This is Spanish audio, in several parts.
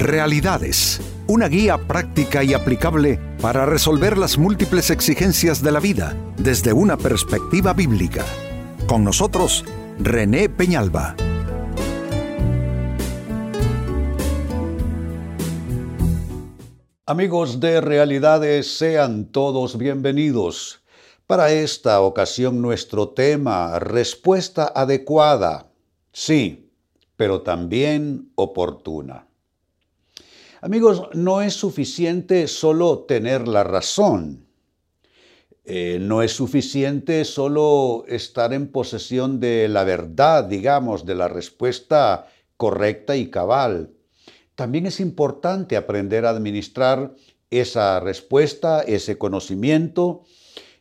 Realidades, una guía práctica y aplicable para resolver las múltiples exigencias de la vida desde una perspectiva bíblica. Con nosotros, René Peñalba. Amigos de Realidades, sean todos bienvenidos. Para esta ocasión nuestro tema, respuesta adecuada. Sí, pero también oportuna. Amigos, no es suficiente solo tener la razón. Eh, no es suficiente solo estar en posesión de la verdad, digamos, de la respuesta correcta y cabal. También es importante aprender a administrar esa respuesta, ese conocimiento,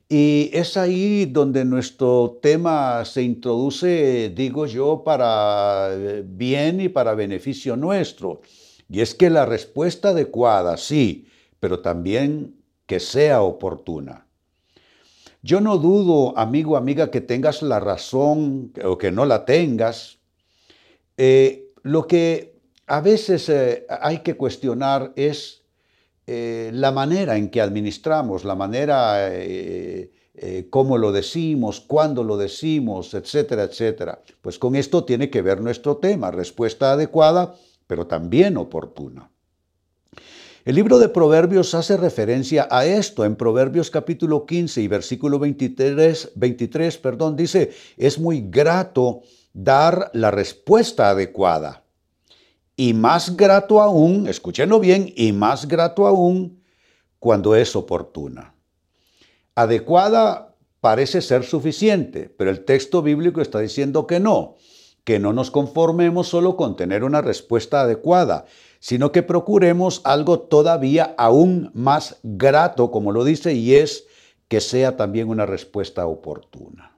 y es ahí donde nuestro tema se introduce, digo yo, para eh, bien y para beneficio nuestro. Y es que la respuesta adecuada, sí, pero también que sea oportuna. Yo no dudo, amigo, amiga, que tengas la razón o que no la tengas. Eh, lo que a veces eh, hay que cuestionar es eh, la manera en que administramos, la manera, cómo lo decimos, cuándo lo decimos, etcétera, etcétera. Pues con esto tiene que ver nuestro tema, respuesta adecuada pero también oportuna. El libro de Proverbios hace referencia a esto. En Proverbios capítulo 15 y versículo 23, 23 perdón, dice, es muy grato dar la respuesta adecuada. Y más grato aún, escúchenlo bien, y más grato aún cuando es oportuna. Adecuada parece ser suficiente, pero el texto bíblico está diciendo que no que no nos conformemos solo con tener una respuesta adecuada, sino que procuremos algo todavía aún más grato, como lo dice, y es que sea también una respuesta oportuna.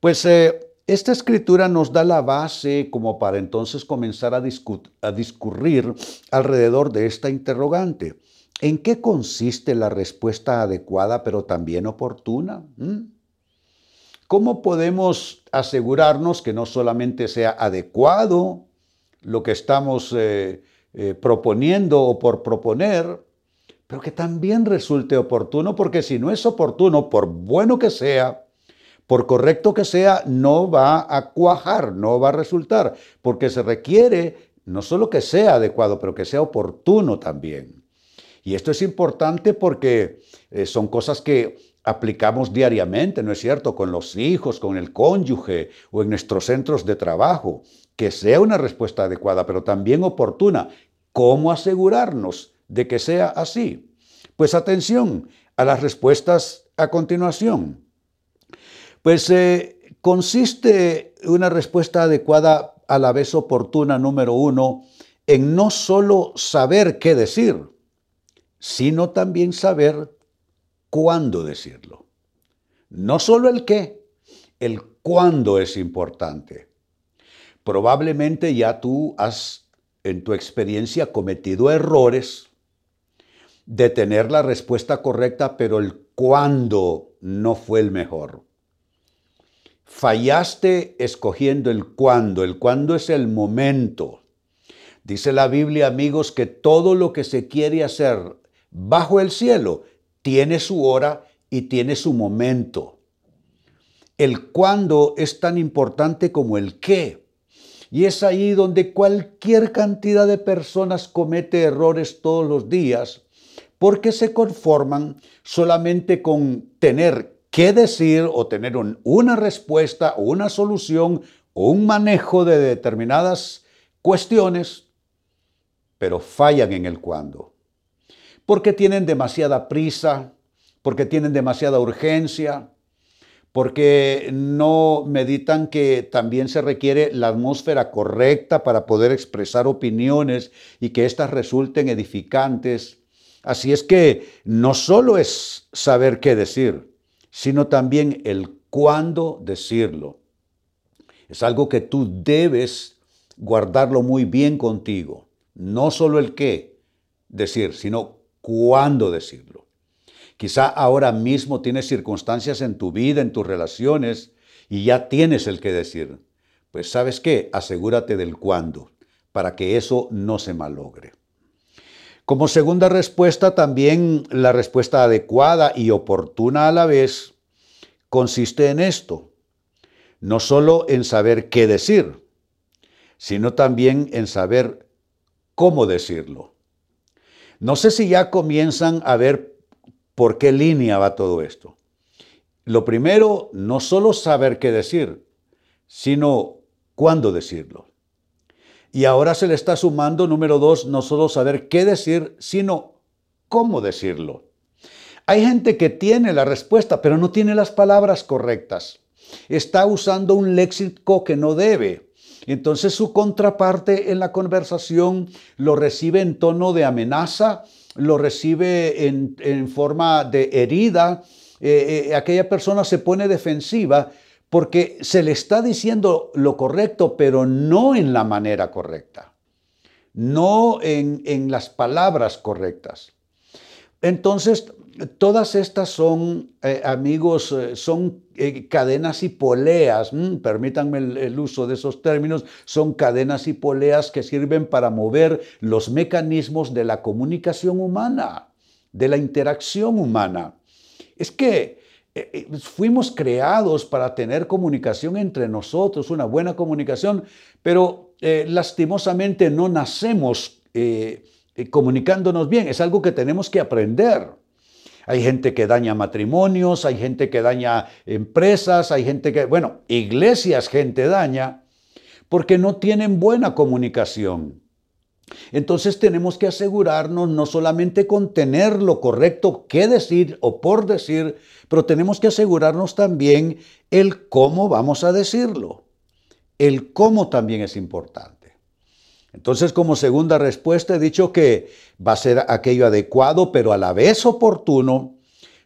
Pues eh, esta escritura nos da la base como para entonces comenzar a, discurrir alrededor de esta interrogante. ¿En qué consiste la respuesta adecuada pero también oportuna? ¿Mm? ¿Cómo podemos asegurarnos que no solamente sea adecuado lo que estamos eh, eh, proponiendo o por proponer, pero que también resulte oportuno? Porque si no es oportuno, por bueno que sea, por correcto que sea, no va a cuajar, no va a resultar, porque se requiere no solo que sea adecuado, pero que sea oportuno también. Y esto es importante porque eh, son cosas que aplicamos diariamente, ¿no es cierto?, con los hijos, con el cónyuge o en nuestros centros de trabajo. Que sea una respuesta adecuada, pero también oportuna. ¿Cómo asegurarnos de que sea así? Pues atención a las respuestas a continuación. Pues eh, consiste una respuesta adecuada a la vez oportuna número uno en no solo saber qué decir, sino también saber cuándo decirlo. No solo el qué, el cuándo es importante. Probablemente ya tú has en tu experiencia cometido errores de tener la respuesta correcta, pero el cuándo no fue el mejor. Fallaste escogiendo el cuándo. El cuándo es el momento. Dice la Biblia, amigos, que todo lo que se quiere hacer bajo el cielo tiene su hora y tiene su momento. El cuándo es tan importante como el qué. Y es ahí donde cualquier cantidad de personas comete errores todos los días porque se conforman solamente con tener qué decir o tener una respuesta o una solución o un manejo de determinadas cuestiones, pero fallan en el cuándo porque tienen demasiada prisa, porque tienen demasiada urgencia, porque no meditan que también se requiere la atmósfera correcta para poder expresar opiniones y que éstas resulten edificantes. Así es que no solo es saber qué decir, sino también el cuándo decirlo. Es algo que tú debes guardarlo muy bien contigo. No solo el qué decir, sino cuándo decirlo. Quizá ahora mismo tienes circunstancias en tu vida, en tus relaciones, y ya tienes el que decir. Pues sabes qué, asegúrate del cuándo, para que eso no se malogre. Como segunda respuesta, también la respuesta adecuada y oportuna a la vez consiste en esto, no solo en saber qué decir, sino también en saber cómo decirlo. No sé si ya comienzan a ver por qué línea va todo esto. Lo primero, no solo saber qué decir, sino cuándo decirlo. Y ahora se le está sumando, número dos, no solo saber qué decir, sino cómo decirlo. Hay gente que tiene la respuesta, pero no tiene las palabras correctas. Está usando un léxico que no debe. Entonces su contraparte en la conversación lo recibe en tono de amenaza, lo recibe en, forma de herida. Eh, eh, aquella persona se pone defensiva porque se le está diciendo lo correcto, pero no en la manera correcta, no en, las palabras correctas. Entonces, todas estas son, eh, amigos, son eh, cadenas y poleas, mm, permítanme el, uso de esos términos, son cadenas y poleas que sirven para mover los mecanismos de la comunicación humana, de la interacción humana. Es que fuimos creados para tener comunicación entre nosotros, una buena comunicación, pero lastimosamente no nacemos comunicándonos bien, es algo que tenemos que aprender. Hay gente que daña matrimonios, hay gente que daña empresas, hay gente que, bueno, iglesias gente daña porque no tienen buena comunicación. Entonces tenemos que asegurarnos no solamente con tener lo correcto que decir o por decir, pero tenemos que asegurarnos también el cómo vamos a decirlo. El cómo también es importante. Entonces, como segunda respuesta, he dicho que va a ser aquello adecuado, pero a la vez oportuno,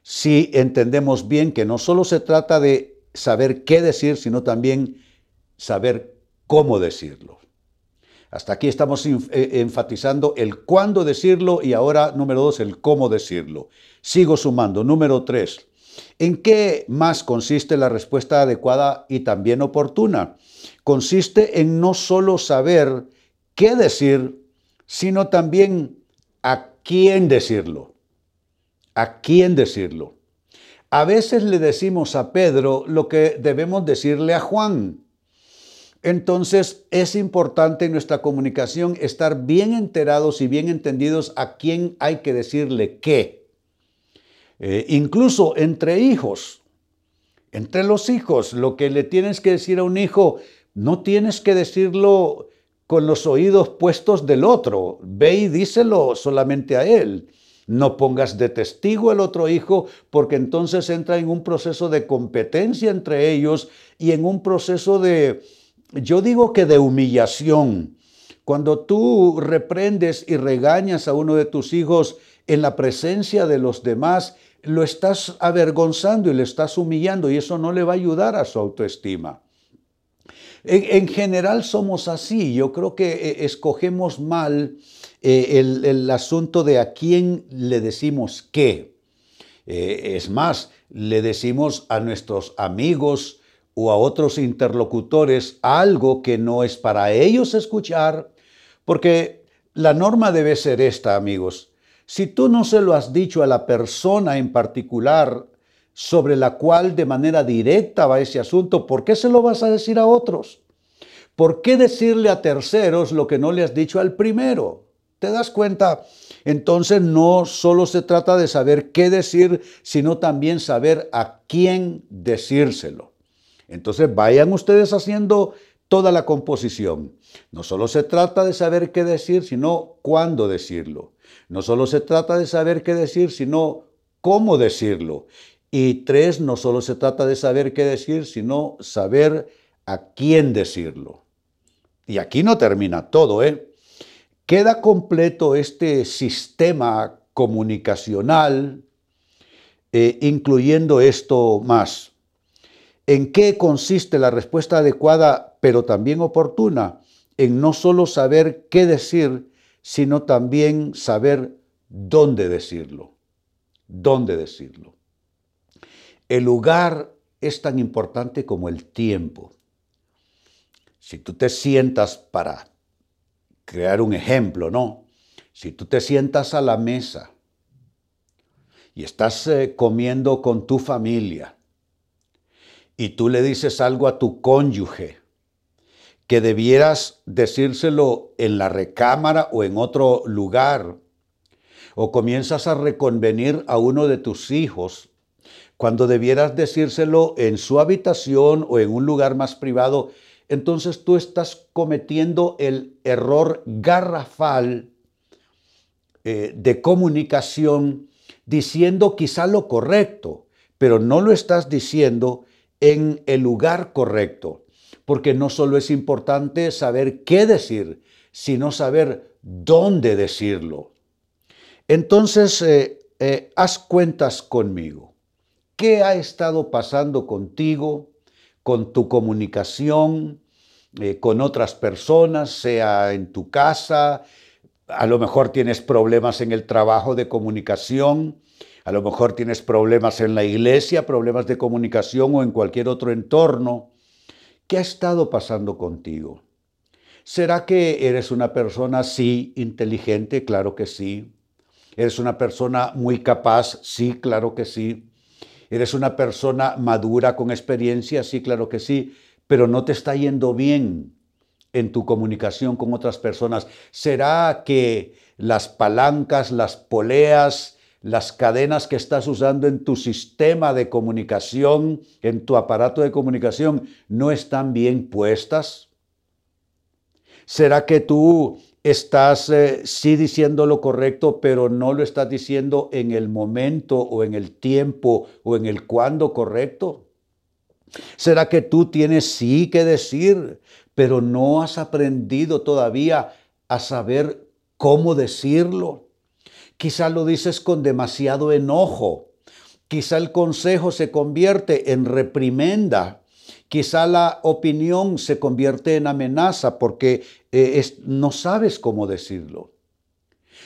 si entendemos bien que no solo se trata de saber qué decir, sino también saber cómo decirlo. Hasta aquí estamos eh, enfatizando el cuándo decirlo y ahora, número dos, el cómo decirlo. Sigo sumando. Número tres, ¿en qué más consiste la respuesta adecuada y también oportuna? Consiste en no solo saber qué decir, sino también a quién decirlo. ¿A quién decirlo? A veces le decimos a Pedro lo que debemos decirle a Juan. Entonces es importante en nuestra comunicación estar bien enterados y bien entendidos a quién hay que decirle qué. Eh, incluso entre hijos, entre los hijos, lo que le tienes que decir a un hijo, no tienes que decirlo con los oídos puestos del otro. Ve y díselo solamente a él. No pongas de testigo al otro hijo porque entonces entra en un proceso de competencia entre ellos y en un proceso de, yo digo que de humillación. Cuando tú reprendes y regañas a uno de tus hijos en la presencia de los demás, lo estás avergonzando y le estás humillando y eso no le va a ayudar a su autoestima. En, general somos así. Yo creo que eh, escogemos mal eh, el, asunto de a quién le decimos qué. Eh, es más, le decimos a nuestros amigos o a otros interlocutores algo que no es para ellos escuchar, porque la norma debe ser esta, amigos. Si tú no se lo has dicho a la persona en particular sobre la cual de manera directa va ese asunto, ¿por qué se lo vas a decir a otros? ¿Por qué decirle a terceros lo que no le has dicho al primero? ¿Te das cuenta? Entonces no solo se trata de saber qué decir, sino también saber a quién decírselo. Entonces vayan ustedes haciendo toda la composición. No solo se trata de saber qué decir, sino cuándo decirlo. No solo se trata de saber qué decir, sino cómo decirlo. Y tres, no solo se trata de saber qué decir, sino saber a quién decirlo. Y aquí no termina todo, ¿eh? Queda completo este sistema comunicacional, eh, incluyendo esto más. ¿En qué consiste la respuesta adecuada, pero también oportuna? En no solo saber qué decir, sino también saber dónde decirlo. ¿Dónde decirlo? El lugar es tan importante como el tiempo. Si tú te sientas para crear un ejemplo, ¿no? Si tú te sientas a la mesa y estás eh, comiendo con tu familia y tú le dices algo a tu cónyuge que debieras decírselo en la recámara o en otro lugar, o comienzas a reconvenir a uno de tus hijos cuando debieras decírselo en su habitación o en un lugar más privado, entonces tú estás cometiendo el error garrafal eh, de comunicación diciendo quizá lo correcto, pero no lo estás diciendo en el lugar correcto, porque no solo es importante saber qué decir, sino saber dónde decirlo. Entonces, eh, eh, haz cuentas conmigo. ¿Qué ha estado pasando contigo, con tu comunicación, eh, con otras personas, sea en tu casa, a lo mejor tienes problemas en el trabajo de comunicación, a lo mejor tienes problemas en la iglesia, problemas de comunicación o en cualquier otro entorno. ¿Qué ha estado pasando contigo? ¿Será que eres una persona, sí, inteligente? Claro que sí. ¿Eres una persona muy capaz? Sí, claro que sí. ¿Eres una persona madura con experiencia? Sí, claro que sí pero no te está yendo bien en tu comunicación con otras personas? ¿Será que las palancas, las poleas, las cadenas que estás usando en tu sistema de comunicación, en tu aparato de comunicación, no están bien puestas? ¿Será que tú estás eh, sí diciendo lo correcto, pero no lo estás diciendo en el momento o en el tiempo o en el cuándo correcto? ¿Será que tú tienes sí que decir, pero no has aprendido todavía a saber cómo decirlo? Quizá lo dices con demasiado enojo. Quizá el consejo se convierte en reprimenda. Quizá la opinión se convierte en amenaza porque eh, no sabes cómo decirlo.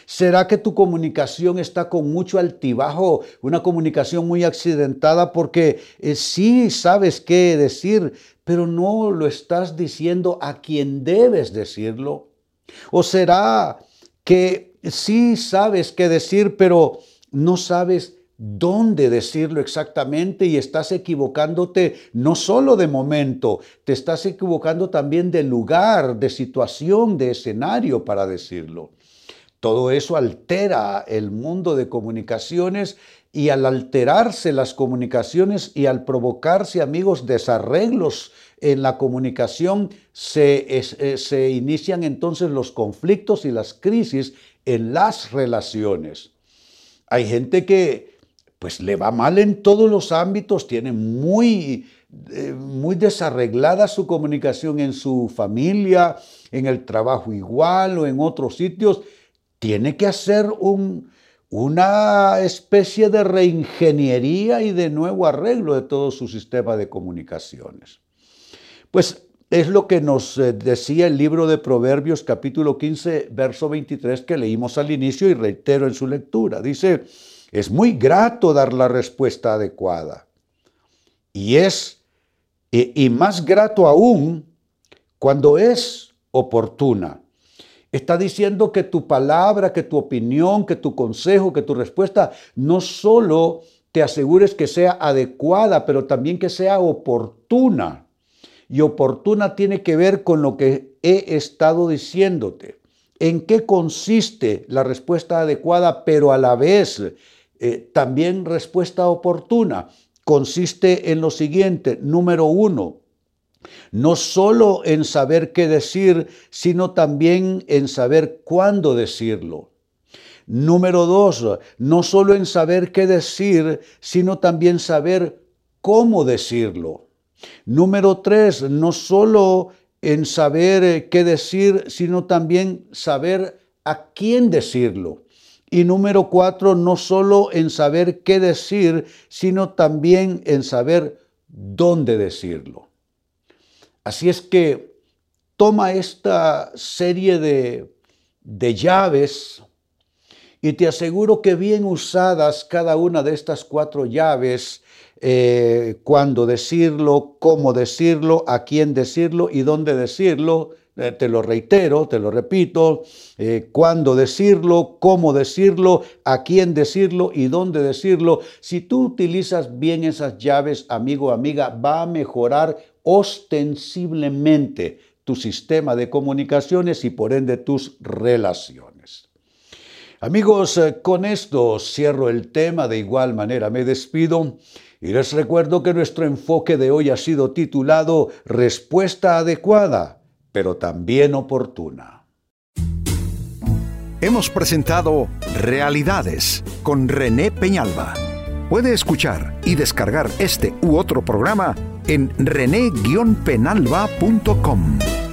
¿Será que tu comunicación está con mucho altibajo, una comunicación muy accidentada porque eh, sí sabes qué decir, pero no lo estás diciendo a quien debes decirlo? ¿O será que sí sabes qué decir, pero no sabes dónde decirlo exactamente y estás equivocándote no solo de momento, te estás equivocando también de lugar, de situación, de escenario para decirlo. Todo eso altera el mundo de comunicaciones y al alterarse las comunicaciones y al provocarse, amigos, desarreglos en la comunicación, se, eh, se inician entonces los conflictos y las crisis en las relaciones. Hay gente que pues le va mal en todos los ámbitos, tiene muy, eh, muy desarreglada su comunicación en su familia, en el trabajo igual o en otros sitios, tiene que hacer una especie de reingeniería y de nuevo arreglo de todo su sistema de comunicaciones. Pues es lo que nos eh, decía el libro de Proverbios capítulo 15, verso 23 que leímos al inicio y reitero en su lectura. Dice, es muy grato dar la respuesta adecuada. Y es, y más grato aún, cuando es oportuna. Está diciendo que tu palabra, que tu opinión, que tu consejo, que tu respuesta no solo te asegures que sea adecuada, pero también que sea oportuna. Y oportuna tiene que ver con lo que he estado diciéndote. ¿En qué consiste la respuesta adecuada, pero a la vez eh, también respuesta oportuna? Consiste en lo siguiente. Número uno, no solo en saber qué decir, sino también en saber cuándo decirlo. Número dos, no solo en saber qué decir, sino también saber cómo decirlo. Número tres, no solo en saber eh, qué decir, sino también saber a quién decirlo. Y número cuatro, no solo en saber qué decir, sino también en saber dónde decirlo. Así es que toma esta serie de, llaves y te aseguro que bien usadas cada una de estas cuatro llaves, eh, cuándo decirlo, cómo decirlo, a quién decirlo y dónde decirlo, te lo reitero, te lo repito, eh, cuándo decirlo, cómo decirlo, a quién decirlo y dónde decirlo. Si tú utilizas bien esas llaves, amigo o amiga, va a mejorar ostensiblemente tu sistema de comunicaciones y por ende tus relaciones. Amigos, eh, con esto cierro el tema, de igual manera me despido y les recuerdo que nuestro enfoque de hoy ha sido titulado Respuesta adecuada pero también oportuna. Hemos presentado Realidades con René Peñalba. Puede escuchar y descargar este u otro programa en rene-penalba.com.